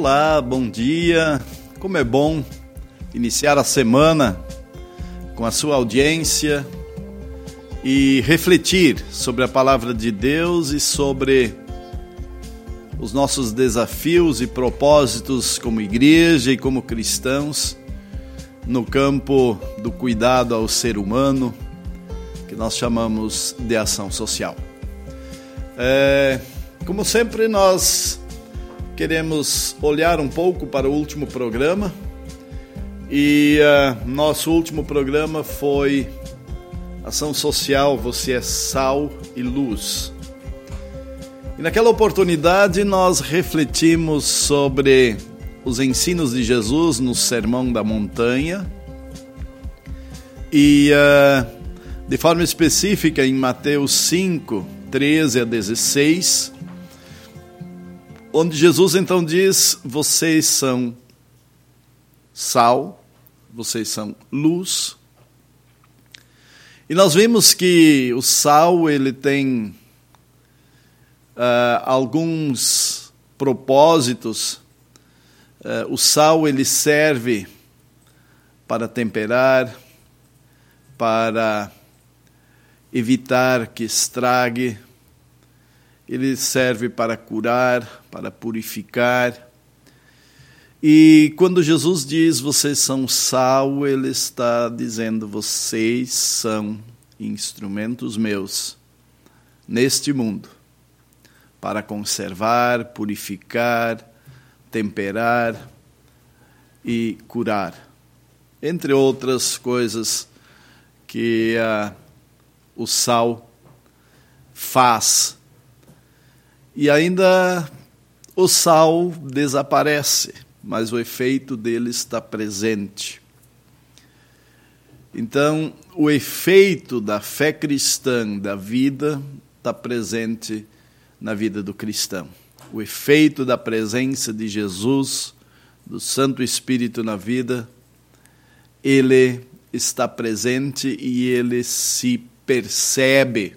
Olá, bom dia. Como é bom iniciar a semana com a sua audiência e refletir sobre a palavra de Deus e sobre os nossos desafios e propósitos como igreja e como cristãos no campo do cuidado ao ser humano, que nós chamamos de ação social. É, como sempre, nós queremos olhar um pouco para o último programa. E uh, nosso último programa foi Ação Social, Você é Sal e Luz. E naquela oportunidade nós refletimos sobre os ensinos de Jesus no Sermão da Montanha e uh, de forma específica em Mateus 5, 13 a 16 onde Jesus então diz: vocês são sal, vocês são luz. E nós vimos que o sal ele tem uh, alguns propósitos. Uh, o sal ele serve para temperar, para evitar que estrague ele serve para curar, para purificar. E quando Jesus diz vocês são sal, ele está dizendo vocês são instrumentos meus neste mundo para conservar, purificar, temperar e curar, entre outras coisas que uh, o sal faz e ainda o sal desaparece, mas o efeito dele está presente. Então, o efeito da fé cristã, da vida, está presente na vida do cristão. O efeito da presença de Jesus, do Santo Espírito na vida, ele está presente e ele se percebe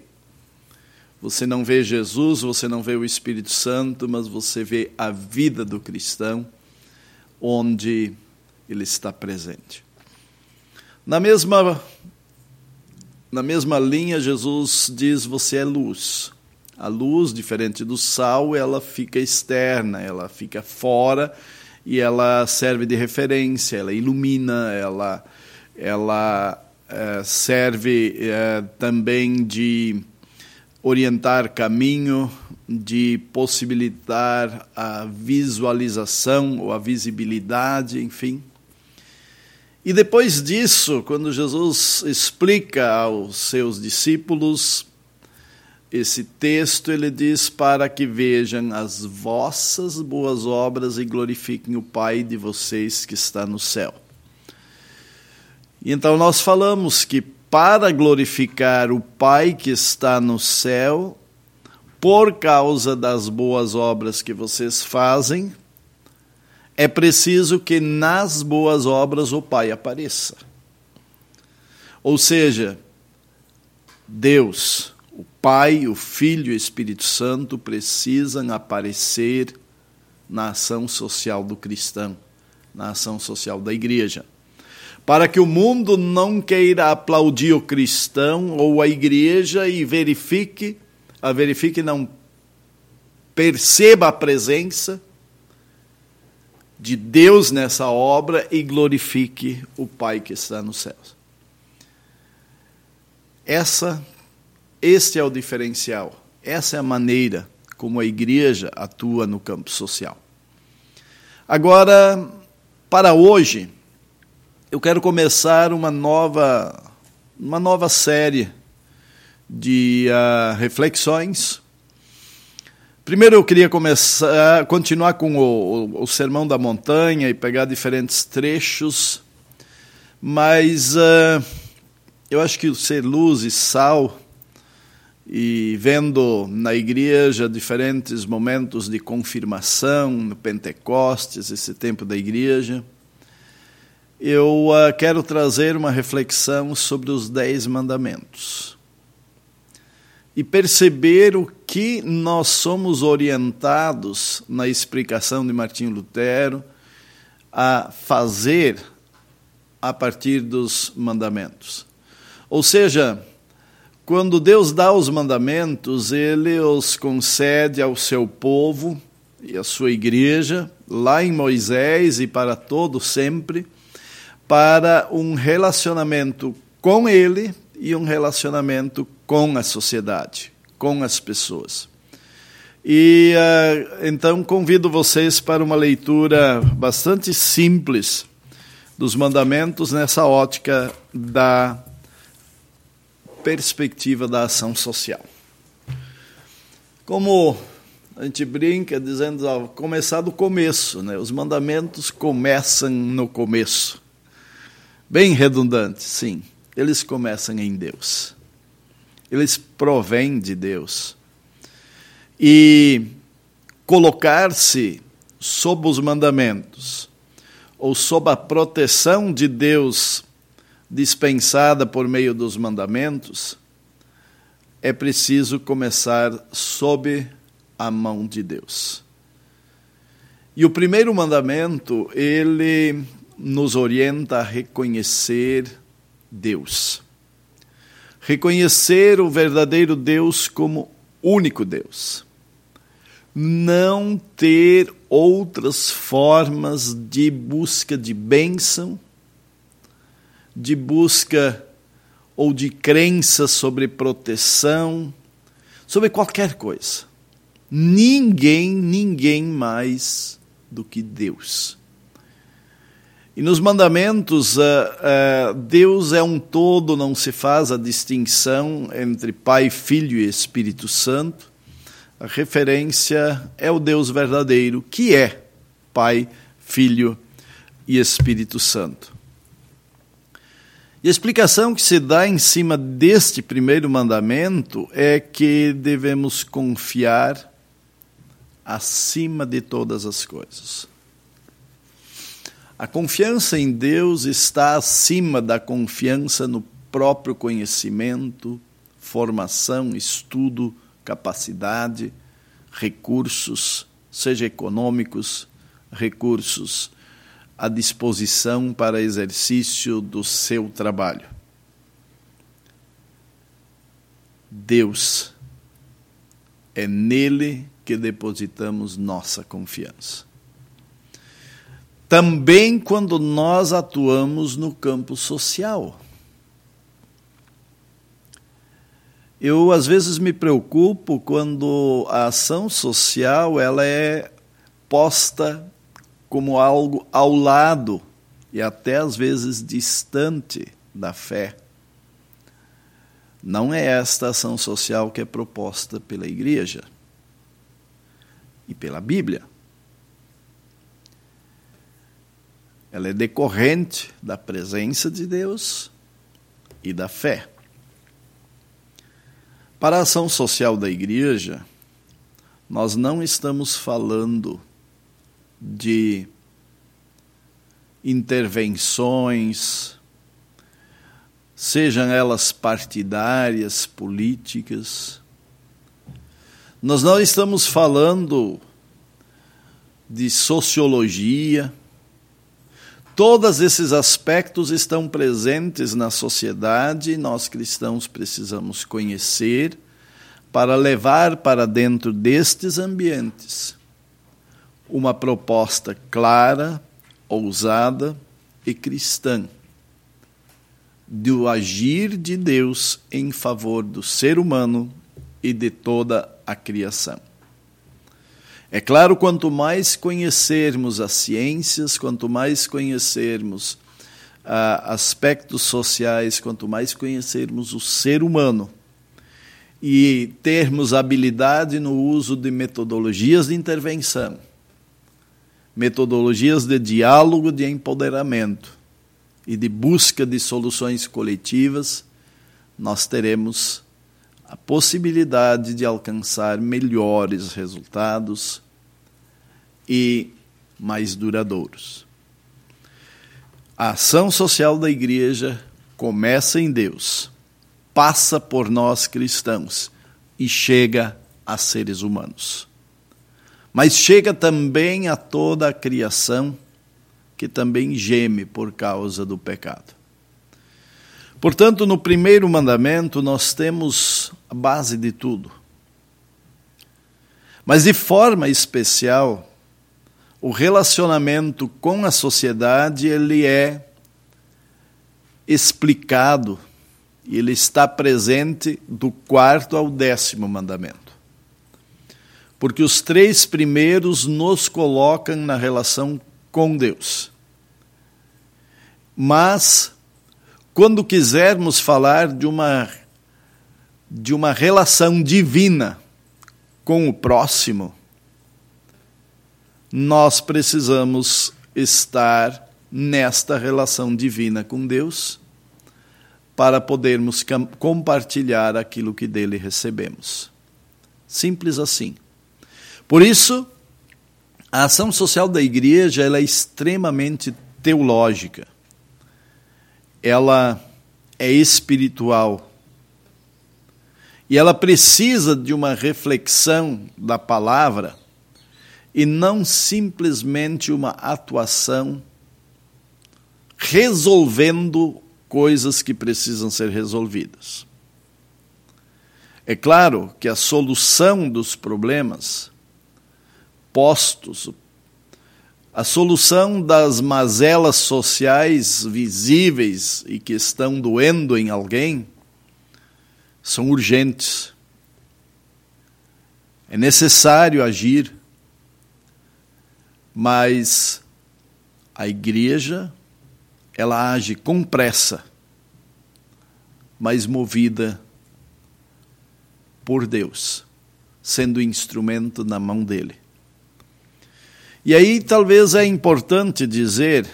você não vê Jesus, você não vê o Espírito Santo, mas você vê a vida do cristão onde ele está presente. Na mesma na mesma linha, Jesus diz: você é luz. A luz, diferente do sal, ela fica externa, ela fica fora e ela serve de referência, ela ilumina, ela, ela é, serve é, também de orientar caminho, de possibilitar a visualização ou a visibilidade, enfim. E depois disso, quando Jesus explica aos seus discípulos esse texto, ele diz: Para que vejam as vossas boas obras e glorifiquem o Pai de vocês que está no céu. E então nós falamos que para glorificar o Pai que está no céu, por causa das boas obras que vocês fazem, é preciso que nas boas obras o Pai apareça. Ou seja, Deus, o Pai, o Filho e o Espírito Santo precisam aparecer na ação social do cristão, na ação social da igreja para que o mundo não queira aplaudir o cristão ou a igreja e verifique, a verifique não perceba a presença de Deus nessa obra e glorifique o Pai que está nos céus. Essa este é o diferencial. Essa é a maneira como a igreja atua no campo social. Agora, para hoje, eu quero começar uma nova, uma nova série de uh, reflexões. Primeiro eu queria começar, continuar com o, o, o, Sermão da Montanha e pegar diferentes trechos, mas uh, eu acho que ser luz e sal e vendo na igreja diferentes momentos de confirmação, no Pentecostes, esse tempo da igreja, eu uh, quero trazer uma reflexão sobre os Dez Mandamentos. e perceber o que nós somos orientados na explicação de Martinho Lutero a fazer a partir dos mandamentos. Ou seja, quando Deus dá os mandamentos, ele os concede ao seu povo e à sua igreja, lá em Moisés e para todo sempre, para um relacionamento com ele e um relacionamento com a sociedade, com as pessoas. E uh, então convido vocês para uma leitura bastante simples dos mandamentos nessa ótica da perspectiva da ação social. Como a gente brinca dizendo, ó, começar do começo, né? Os mandamentos começam no começo. Bem redundante, sim. Eles começam em Deus. Eles provêm de Deus. E colocar-se sob os mandamentos ou sob a proteção de Deus dispensada por meio dos mandamentos, é preciso começar sob a mão de Deus. E o primeiro mandamento, ele nos orienta a reconhecer Deus. Reconhecer o verdadeiro Deus como único Deus não ter outras formas de busca de bênção, de busca ou de crença sobre proteção, sobre qualquer coisa. Ninguém, ninguém mais do que Deus. E nos mandamentos, uh, uh, Deus é um todo, não se faz a distinção entre Pai, Filho e Espírito Santo a referência é o Deus verdadeiro, que é Pai, Filho e Espírito Santo. E a explicação que se dá em cima deste primeiro mandamento é que devemos confiar acima de todas as coisas. A confiança em Deus está acima da confiança no próprio conhecimento, formação, estudo, capacidade, recursos, seja econômicos, recursos à disposição para exercício do seu trabalho. Deus, é nele que depositamos nossa confiança. Também quando nós atuamos no campo social. Eu às vezes me preocupo quando a ação social ela é posta como algo ao lado e até às vezes distante da fé. Não é esta ação social que é proposta pela igreja e pela Bíblia. Ela é decorrente da presença de Deus e da fé. Para a ação social da igreja, nós não estamos falando de intervenções, sejam elas partidárias, políticas. Nós não estamos falando de sociologia, Todos esses aspectos estão presentes na sociedade e nós cristãos precisamos conhecer para levar para dentro destes ambientes uma proposta clara, ousada e cristã do agir de Deus em favor do ser humano e de toda a criação. É claro, quanto mais conhecermos as ciências, quanto mais conhecermos ah, aspectos sociais, quanto mais conhecermos o ser humano e termos habilidade no uso de metodologias de intervenção, metodologias de diálogo, de empoderamento e de busca de soluções coletivas, nós teremos a possibilidade de alcançar melhores resultados e mais duradouros. A ação social da igreja começa em Deus, passa por nós cristãos, e chega a seres humanos. Mas chega também a toda a criação que também geme por causa do pecado. Portanto, no primeiro mandamento, nós temos a base de tudo. Mas de forma especial, o relacionamento com a sociedade ele é explicado ele está presente do quarto ao décimo mandamento. Porque os três primeiros nos colocam na relação com Deus. Mas, quando quisermos falar de uma, de uma relação divina com o próximo, nós precisamos estar nesta relação divina com Deus para podermos compartilhar aquilo que dele recebemos. Simples assim. Por isso, a ação social da igreja é extremamente teológica. Ela é espiritual. E ela precisa de uma reflexão da palavra e não simplesmente uma atuação resolvendo coisas que precisam ser resolvidas. É claro que a solução dos problemas postos, a solução das mazelas sociais visíveis e que estão doendo em alguém são urgentes. É necessário agir, mas a igreja ela age com pressa, mas movida por Deus, sendo instrumento na mão dele. E aí talvez é importante dizer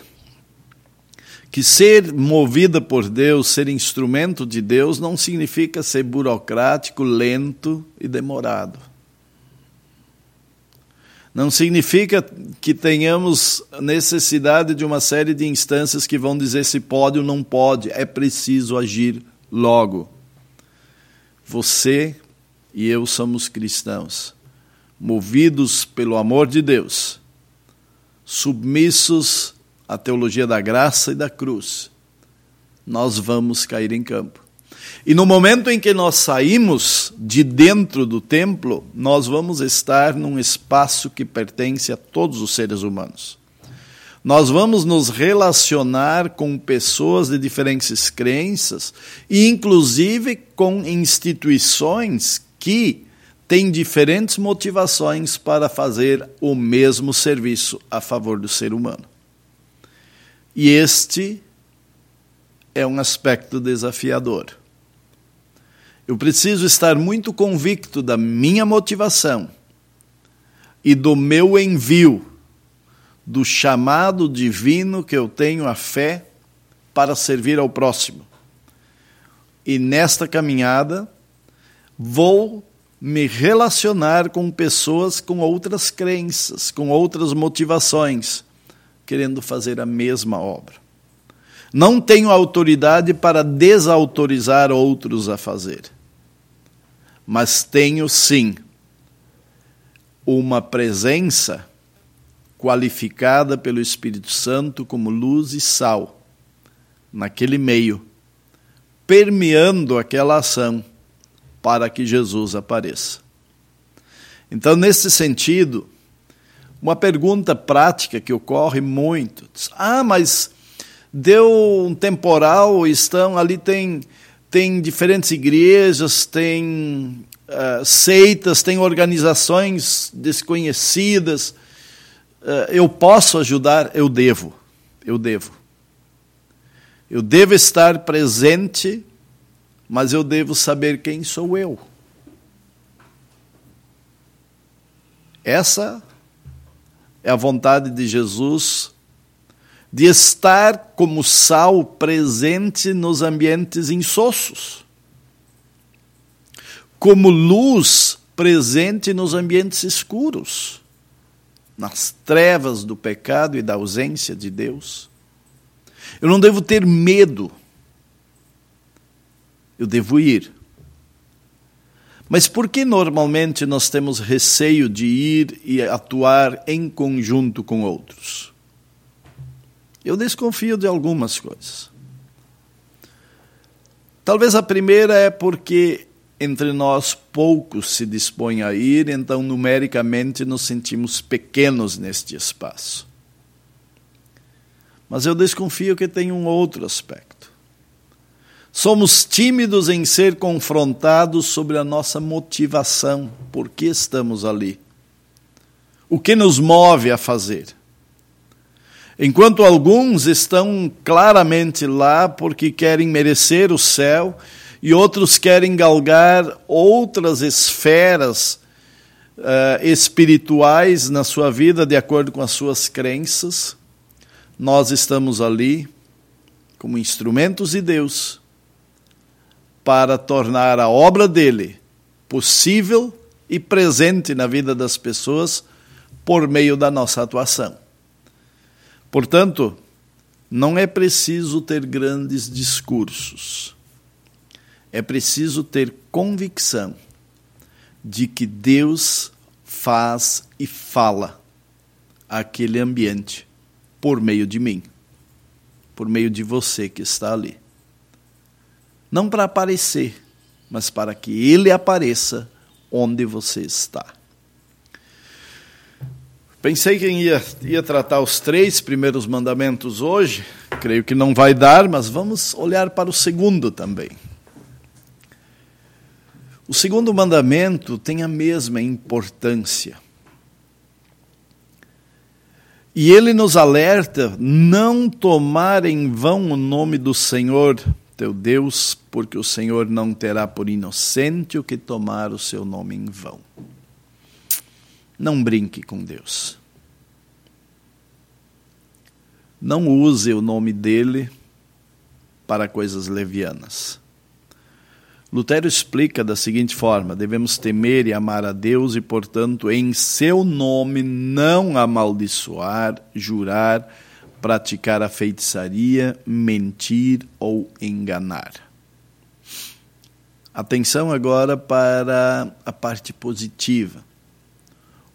que ser movida por Deus, ser instrumento de Deus, não significa ser burocrático, lento e demorado. Não significa que tenhamos necessidade de uma série de instâncias que vão dizer se pode ou não pode. É preciso agir logo. Você e eu somos cristãos, movidos pelo amor de Deus, submissos à teologia da graça e da cruz. Nós vamos cair em campo. E no momento em que nós saímos de dentro do templo, nós vamos estar num espaço que pertence a todos os seres humanos. Nós vamos nos relacionar com pessoas de diferentes crenças inclusive, com instituições que têm diferentes motivações para fazer o mesmo serviço a favor do ser humano. E este é um aspecto desafiador. Eu preciso estar muito convicto da minha motivação e do meu envio, do chamado divino que eu tenho a fé para servir ao próximo. E nesta caminhada, vou me relacionar com pessoas com outras crenças, com outras motivações, querendo fazer a mesma obra. Não tenho autoridade para desautorizar outros a fazer mas tenho sim uma presença qualificada pelo Espírito Santo como luz e sal naquele meio, permeando aquela ação para que Jesus apareça. Então, nesse sentido, uma pergunta prática que ocorre muito: ah, mas deu um temporal, estão ali tem tem diferentes igrejas, tem uh, seitas, tem organizações desconhecidas. Uh, eu posso ajudar? Eu devo. Eu devo. Eu devo estar presente, mas eu devo saber quem sou eu. Essa é a vontade de Jesus de estar como sal presente nos ambientes insossos, como luz presente nos ambientes escuros, nas trevas do pecado e da ausência de Deus. Eu não devo ter medo, eu devo ir. Mas por que normalmente nós temos receio de ir e atuar em conjunto com outros? Eu desconfio de algumas coisas. Talvez a primeira é porque entre nós poucos se dispõem a ir, então numericamente nos sentimos pequenos neste espaço. Mas eu desconfio que tem um outro aspecto. Somos tímidos em ser confrontados sobre a nossa motivação, por que estamos ali. O que nos move a fazer? Enquanto alguns estão claramente lá porque querem merecer o céu e outros querem galgar outras esferas uh, espirituais na sua vida de acordo com as suas crenças, nós estamos ali como instrumentos de Deus para tornar a obra dele possível e presente na vida das pessoas por meio da nossa atuação. Portanto, não é preciso ter grandes discursos. É preciso ter convicção de que Deus faz e fala aquele ambiente por meio de mim, por meio de você que está ali. Não para aparecer, mas para que ele apareça onde você está. Pensei que ia, ia tratar os três primeiros mandamentos hoje, creio que não vai dar, mas vamos olhar para o segundo também. O segundo mandamento tem a mesma importância. E ele nos alerta não tomar em vão o nome do Senhor teu Deus, porque o Senhor não terá por inocente o que tomar o seu nome em vão. Não brinque com Deus. Não use o nome dele para coisas levianas. Lutero explica da seguinte forma: devemos temer e amar a Deus e, portanto, em seu nome não amaldiçoar, jurar, praticar a feitiçaria, mentir ou enganar. Atenção agora para a parte positiva.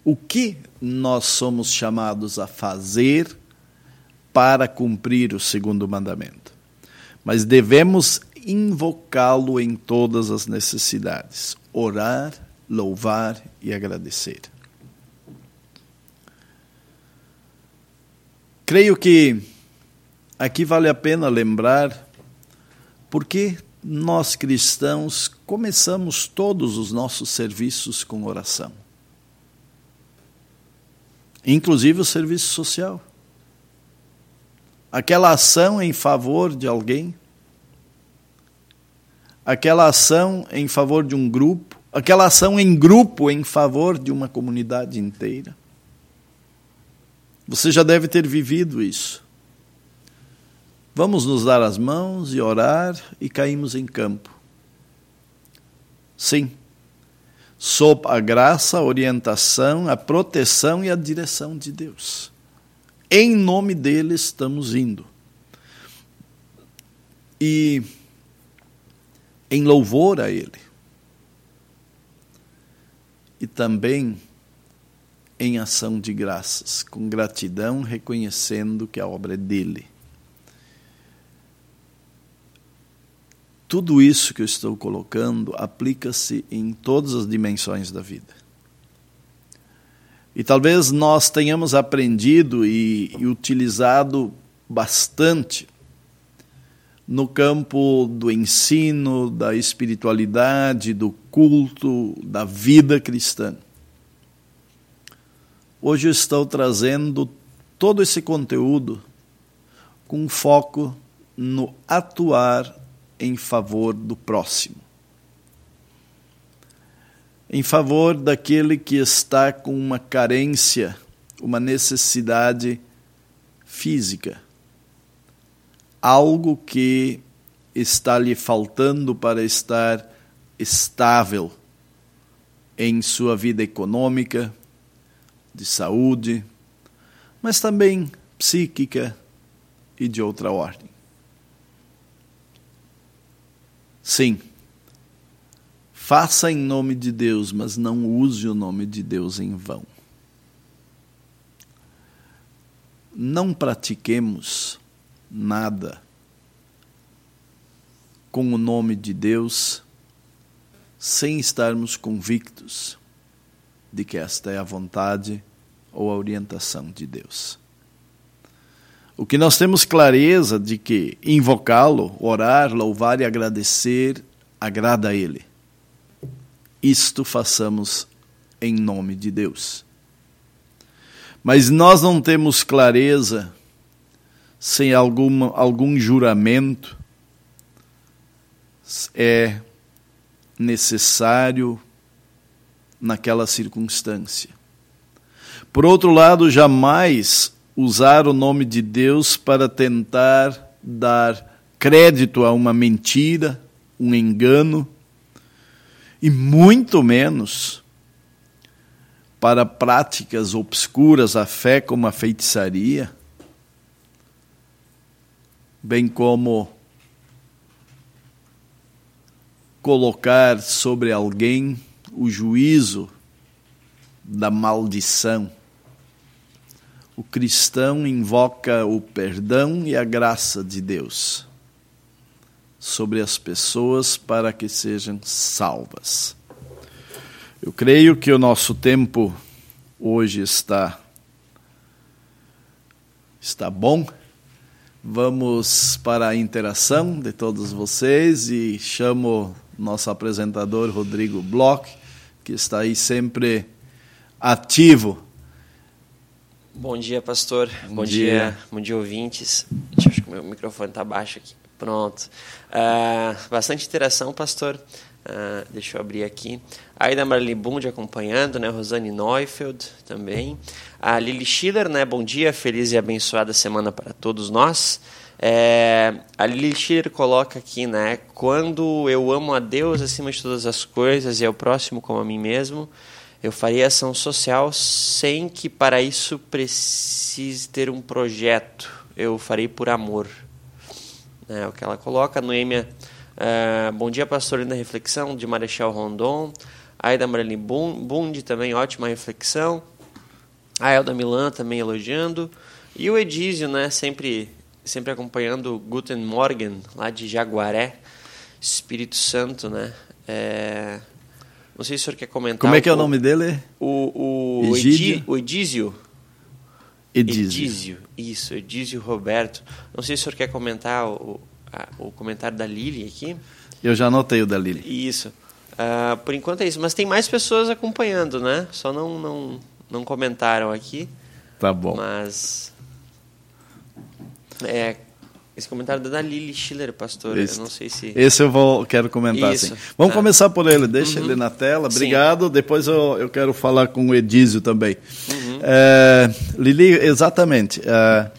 O que nós somos chamados a fazer para cumprir o segundo mandamento? Mas devemos invocá-lo em todas as necessidades, orar, louvar e agradecer. Creio que aqui vale a pena lembrar porque nós cristãos começamos todos os nossos serviços com oração. Inclusive o serviço social. Aquela ação em favor de alguém, aquela ação em favor de um grupo, aquela ação em grupo em favor de uma comunidade inteira. Você já deve ter vivido isso. Vamos nos dar as mãos e orar e caímos em campo. Sim, sob a graça, a orientação, a proteção e a direção de Deus. Em nome dele estamos indo. E em louvor a Ele. E também em ação de graças, com gratidão, reconhecendo que a obra é dele. Tudo isso que eu estou colocando aplica-se em todas as dimensões da vida. E talvez nós tenhamos aprendido e, e utilizado bastante no campo do ensino, da espiritualidade, do culto, da vida cristã. Hoje estou trazendo todo esse conteúdo com foco no atuar em favor do próximo. Em favor daquele que está com uma carência, uma necessidade física algo que está lhe faltando para estar estável em sua vida econômica, de saúde, mas também psíquica e de outra ordem. Faça em nome de Deus, mas não use o nome de Deus em vão. Não pratiquemos nada com o nome de Deus sem estarmos convictos de que esta é a vontade ou a orientação de Deus. O que nós temos clareza de que invocá-lo, orar, louvar e agradecer agrada a Ele. Isto façamos em nome de Deus. Mas nós não temos clareza sem alguma, algum juramento, é necessário naquela circunstância. Por outro lado, jamais usar o nome de Deus para tentar dar crédito a uma mentira, um engano, e muito menos para práticas obscuras a fé como a feitiçaria, bem como colocar sobre alguém o juízo da maldição. O cristão invoca o perdão e a graça de Deus sobre as pessoas para que sejam salvas. Eu creio que o nosso tempo hoje está está bom. Vamos para a interação de todos vocês e chamo nosso apresentador Rodrigo Bloch, que está aí sempre ativo. Bom dia, pastor. Bom, bom dia. dia. bom dia, ouvintes. Deixa eu acho que o meu microfone está baixo aqui. Pronto. Uh, bastante interação, pastor. Uh, deixa eu abrir aqui. Aida Marli Bund acompanhando, né? Rosane Neufeld também. A Lili Schiller, né? Bom dia, feliz e abençoada semana para todos nós. É, a Lili Schiller coloca aqui, né? Quando eu amo a Deus acima de todas as coisas e ao próximo como a mim mesmo, eu faria ação social sem que para isso precise ter um projeto. Eu farei por amor. É o que ela coloca. Noêmia, uh, bom dia, pastor, linda reflexão, de Marechal Rondon. Aida Marlene Bund também, ótima reflexão. A Elda Milan também elogiando. E o Edísio, né, sempre, sempre acompanhando Guten Morgen, lá de Jaguaré, Espírito Santo, né. É... Não sei se o senhor quer comentar. Como é que é o nome dele? O, o, o Edísio. Edísio. Edísio, isso, Edísio Roberto. Não sei se o senhor quer comentar o, a, o comentário da Lili aqui. Eu já anotei o da Lili. Isso. Uh, por enquanto é isso. Mas tem mais pessoas acompanhando, né? Só não, não, não comentaram aqui. Tá bom. Mas. É, esse comentário da Lili Schiller, pastor. Esse, eu não sei se. Esse eu vou, quero comentar, Isso, sim. Vamos tá. começar por ele. Deixa uhum. ele na tela. Obrigado. Sim. Depois eu, eu quero falar com o Edísio também. Uhum. É, Lili, exatamente. É,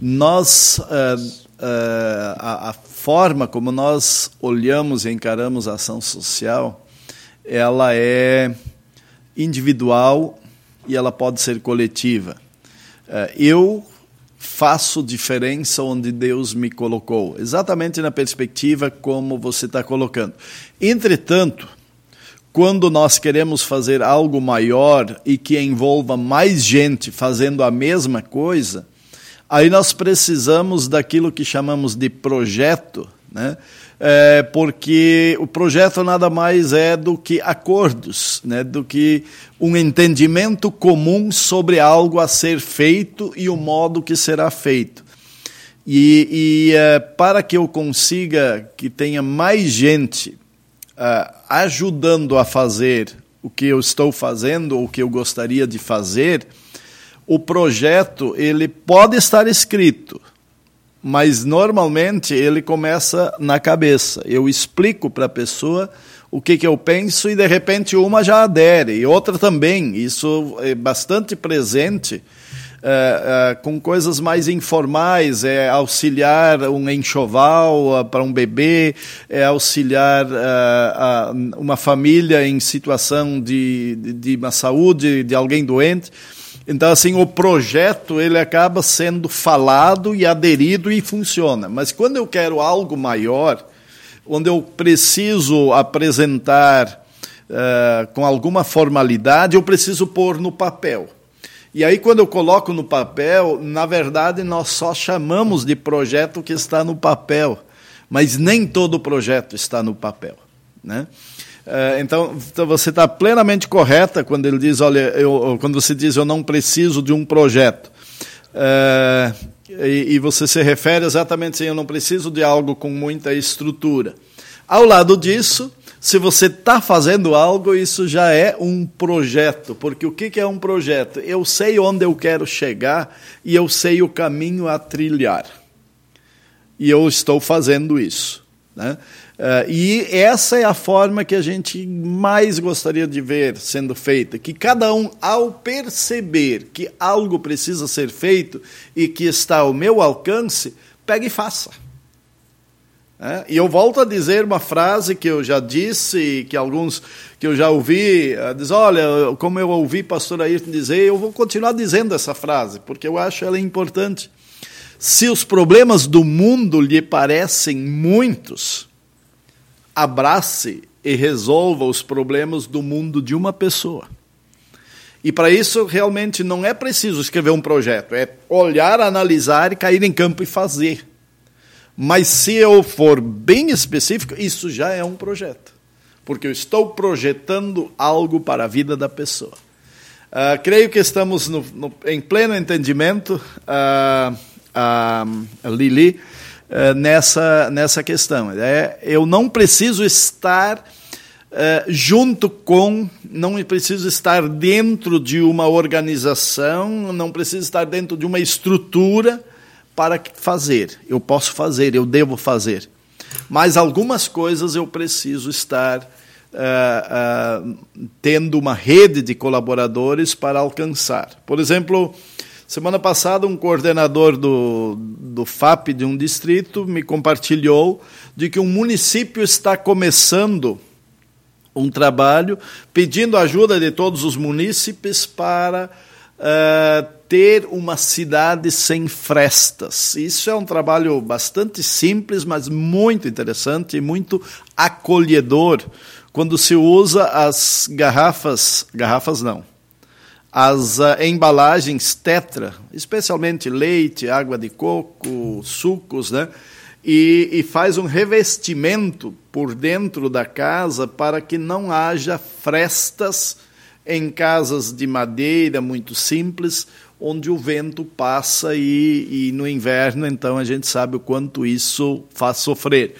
nós. É, é, a, a, forma como nós olhamos e encaramos a ação social, ela é individual e ela pode ser coletiva. É, eu faço diferença onde Deus me colocou, exatamente na perspectiva como você está colocando. Entretanto, quando nós queremos fazer algo maior e que envolva mais gente fazendo a mesma coisa, aí nós precisamos daquilo que chamamos de projeto, né? É, porque o projeto nada mais é do que acordos, né, do que um entendimento comum sobre algo a ser feito e o modo que será feito. E, e é, para que eu consiga que tenha mais gente é, ajudando a fazer o que eu estou fazendo ou o que eu gostaria de fazer, o projeto ele pode estar escrito, mas normalmente ele começa na cabeça. Eu explico para a pessoa o que, que eu penso e de repente uma já adere e outra também. Isso é bastante presente. É, é, com coisas mais informais, é auxiliar um enxoval uh, para um bebê, é auxiliar uh, uma família em situação de, de, de uma saúde de alguém doente. Então, assim, o projeto ele acaba sendo falado e aderido e funciona. Mas quando eu quero algo maior, onde eu preciso apresentar uh, com alguma formalidade, eu preciso pôr no papel. E aí, quando eu coloco no papel, na verdade, nós só chamamos de projeto que está no papel, mas nem todo projeto está no papel. Né? Uh, então, então, você está plenamente correta quando ele diz, olha, eu, quando você diz eu não preciso de um projeto. Uh, e, e, você se refere exatamente assim, eu não preciso de algo com muita estrutura. Ao lado disso, se você está fazendo algo, isso já é um projeto. Porque o que é um projeto? Eu sei onde eu quero chegar e eu sei o caminho a trilhar. E eu estou fazendo isso. Né? Uh, e essa é a forma que a gente mais gostaria de ver sendo feita. Que cada um, ao perceber que algo precisa ser feito e que está ao meu alcance, pegue e faça. É, e eu volto a dizer uma frase que eu já disse, que alguns que eu já ouvi, uh, diz, olha, como eu ouvi pastor Ayrton dizer, eu vou continuar dizendo essa frase, porque eu acho ela importante. Se os problemas do mundo lhe parecem muitos, abrace e resolva os problemas do mundo de uma pessoa. E para isso realmente não é preciso escrever um projeto, é olhar, analisar e cair em campo e fazer. Mas se eu for bem específico, isso já é um projeto. Porque eu estou projetando algo para a vida da pessoa. Uh, creio que estamos no, no, em pleno entendimento, uh, uh, Lili, uh, nessa, nessa questão. É, eu não preciso estar uh, junto com, não preciso estar dentro de uma organização, não preciso estar dentro de uma estrutura para fazer. Eu posso fazer, eu devo fazer. Mas algumas coisas eu preciso estar uh, uh, tendo uma rede de colaboradores para alcançar. Por exemplo, semana passada um coordenador do, do FAP de um distrito me compartilhou de que um município está começando um trabalho pedindo ajuda de todos os munícipes para uh, ter uma cidade sem frestas. Isso é um trabalho bastante simples, mas muito interessante e muito acolhedor quando se usa as garrafas, garrafas não, as uh, embalagens tetra, especialmente leite, água de coco, sucos, né? E, e, faz um revestimento por dentro da casa para que não haja frestas em casas de madeira muito simples onde o vento passa e, e no inverno, então, a gente sabe o quanto isso faz sofrer.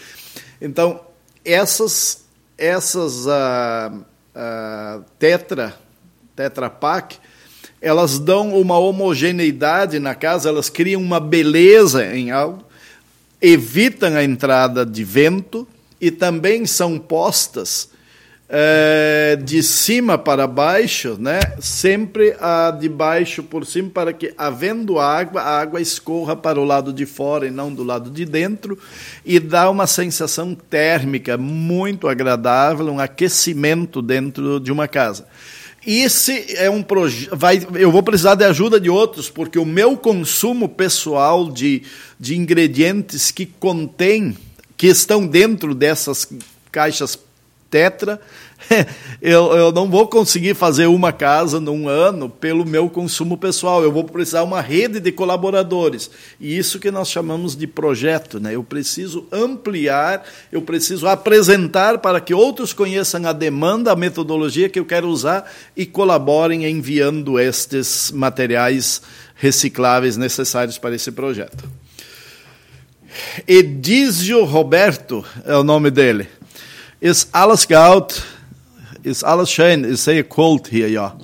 Então, essas, essas uh, uh, tetra, tetra pak, elas dão uma homogeneidade na casa, elas criam uma beleza em algo, evitam a entrada de vento e também são postas é, de cima para baixo, né? sempre a de baixo por cima, para que, havendo água, a água escorra para o lado de fora e não do lado de dentro, e dá uma sensação térmica muito agradável, um aquecimento dentro de uma casa. Esse é um projeto. Eu vou precisar de ajuda de outros, porque o meu consumo pessoal de, de ingredientes que contém, que estão dentro dessas caixas tetra, eu, eu não vou conseguir fazer uma casa num ano pelo meu consumo pessoal. Eu vou precisar uma rede de colaboradores. E isso que nós chamamos de projeto. Né? Eu preciso ampliar, eu preciso apresentar para que outros conheçam a demanda, a metodologia que eu quero usar e colaborem enviando estes materiais recicláveis necessários para esse projeto. Edísio Roberto é o nome dele. Ist alles gut? Ist alles schön? Ich sehe Kult hier, ja.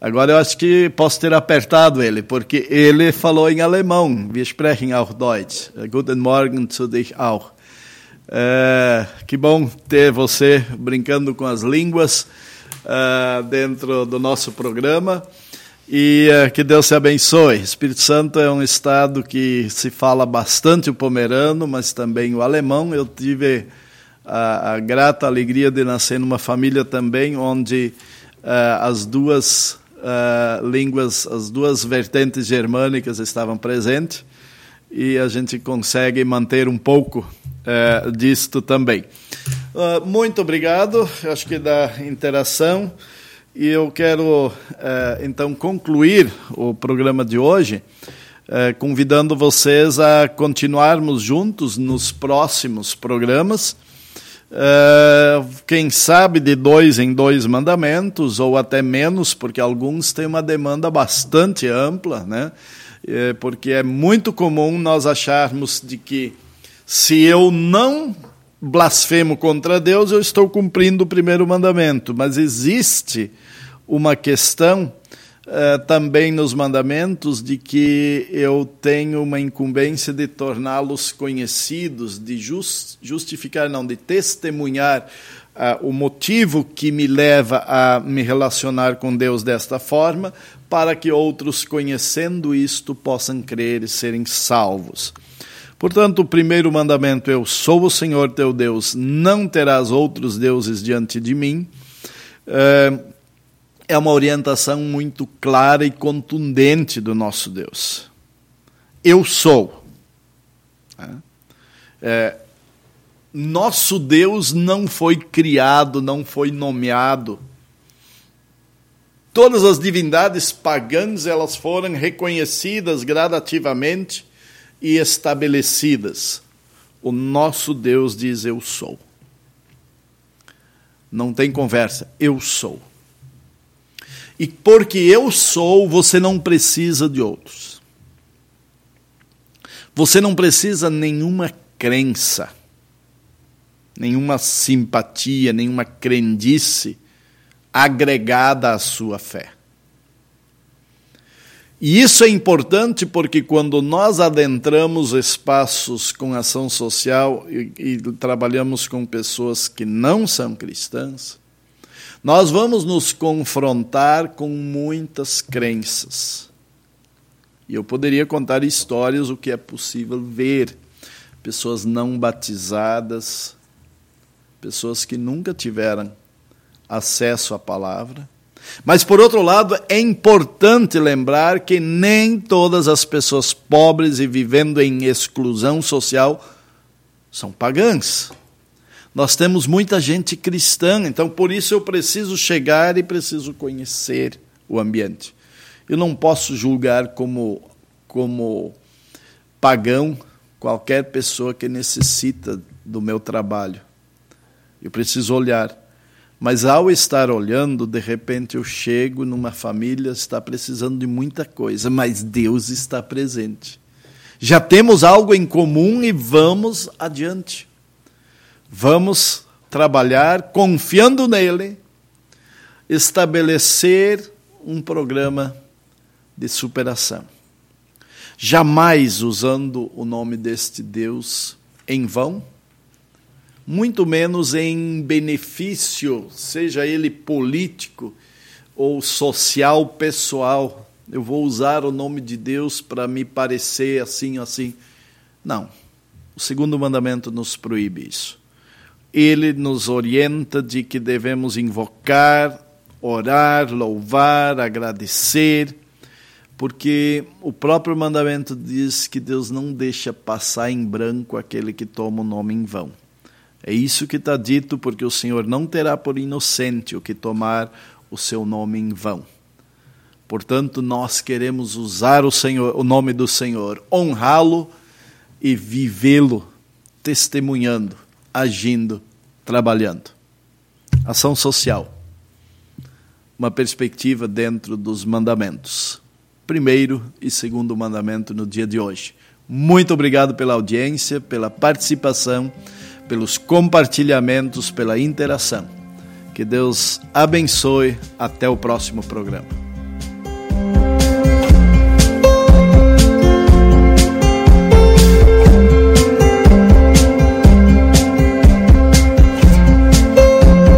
Agora eu acho que posso ter apertado ele, porque ele falou em alemão. Wir sprechen auch Deutsch. Guten Morgen zu dich auch. É, que bom ter você brincando com as línguas uh, dentro do nosso programa. E que Deus te abençoe. Espírito Santo é um estado que se fala bastante o pomerano, mas também o alemão. Eu tive a, a grata alegria de nascer numa família também onde uh, as duas uh, línguas, as duas vertentes germânicas estavam presentes e a gente consegue manter um pouco é, disto também. Uh, muito obrigado, acho que da interação. E eu quero, uh, então, concluir o programa de hoje uh, convidando vocês a continuarmos juntos nos próximos programas. Quem sabe de dois em dois mandamentos, ou até menos, porque alguns têm uma demanda bastante ampla, né? porque é muito comum nós acharmos de que se eu não blasfemo contra Deus, eu estou cumprindo o primeiro mandamento. Mas existe uma questão uh, também nos mandamentos de que eu tenho uma incumbência de torná-los conhecidos, de just, justificar, não, de testemunhar uh, o motivo que me leva a me relacionar com Deus desta forma, para que outros, conhecendo isto, possam crer e serem salvos. Portanto, o primeiro mandamento: Eu sou o Senhor teu Deus, não terás outros deuses diante de mim. É, é uma orientação muito clara e contundente do nosso Deus. Eu sou. É, é nosso Deus não foi criado, não foi nomeado. Todas as divindades pagãs elas foram reconhecidas gradativamente e estabelecidas. O nosso Deus diz: Eu sou. Não tem conversa, eu sou. E porque eu sou, você não precisa de outros. Você não precisa nenhuma crença, nenhuma simpatia, nenhuma crendice agregada à sua fé. E isso é importante porque quando nós adentramos espaços com ação social e, e, trabalhamos com pessoas que não são cristãs, nós vamos nos confrontar com muitas crenças. E eu poderia contar histórias o que é possível ver. Pessoas não batizadas, pessoas que nunca tiveram acesso à palavra, mas, por outro lado, é importante lembrar que nem todas as pessoas pobres e vivendo em exclusão social são pagãs. Nós temos muita gente cristã, então por isso eu preciso chegar e preciso conhecer o ambiente. Eu não posso julgar como, como pagão qualquer pessoa que necessita do meu trabalho. Eu preciso olhar mas ao estar olhando, de repente eu chego numa família, está precisando de muita coisa, mas Deus está presente. Já temos algo em comum e vamos adiante. Vamos trabalhar confiando nele, estabelecer um programa de superação. Jamais usando o nome deste Deus em vão muito menos em benefício, seja ele político ou social, pessoal. Eu vou usar o nome de Deus para me parecer assim, assim. Não. O segundo mandamento nos proíbe isso. Ele nos orienta de que devemos invocar, orar, louvar, agradecer, porque o próprio mandamento diz que Deus não deixa passar em branco aquele que toma o nome em vão. É isso que está dito, porque o Senhor não terá por inocente o que tomar o seu nome em vão. Portanto, nós queremos usar o, Senhor, o nome do Senhor, honrá-lo e vivê-lo, testemunhando, agindo, trabalhando. Ação social. Uma perspectiva dentro dos mandamentos. Primeiro e segundo mandamento no dia de hoje. Muito obrigado pela audiência, pela participação pelos compartilhamentos, pela interação. Que Deus abençoe. Até o próximo programa.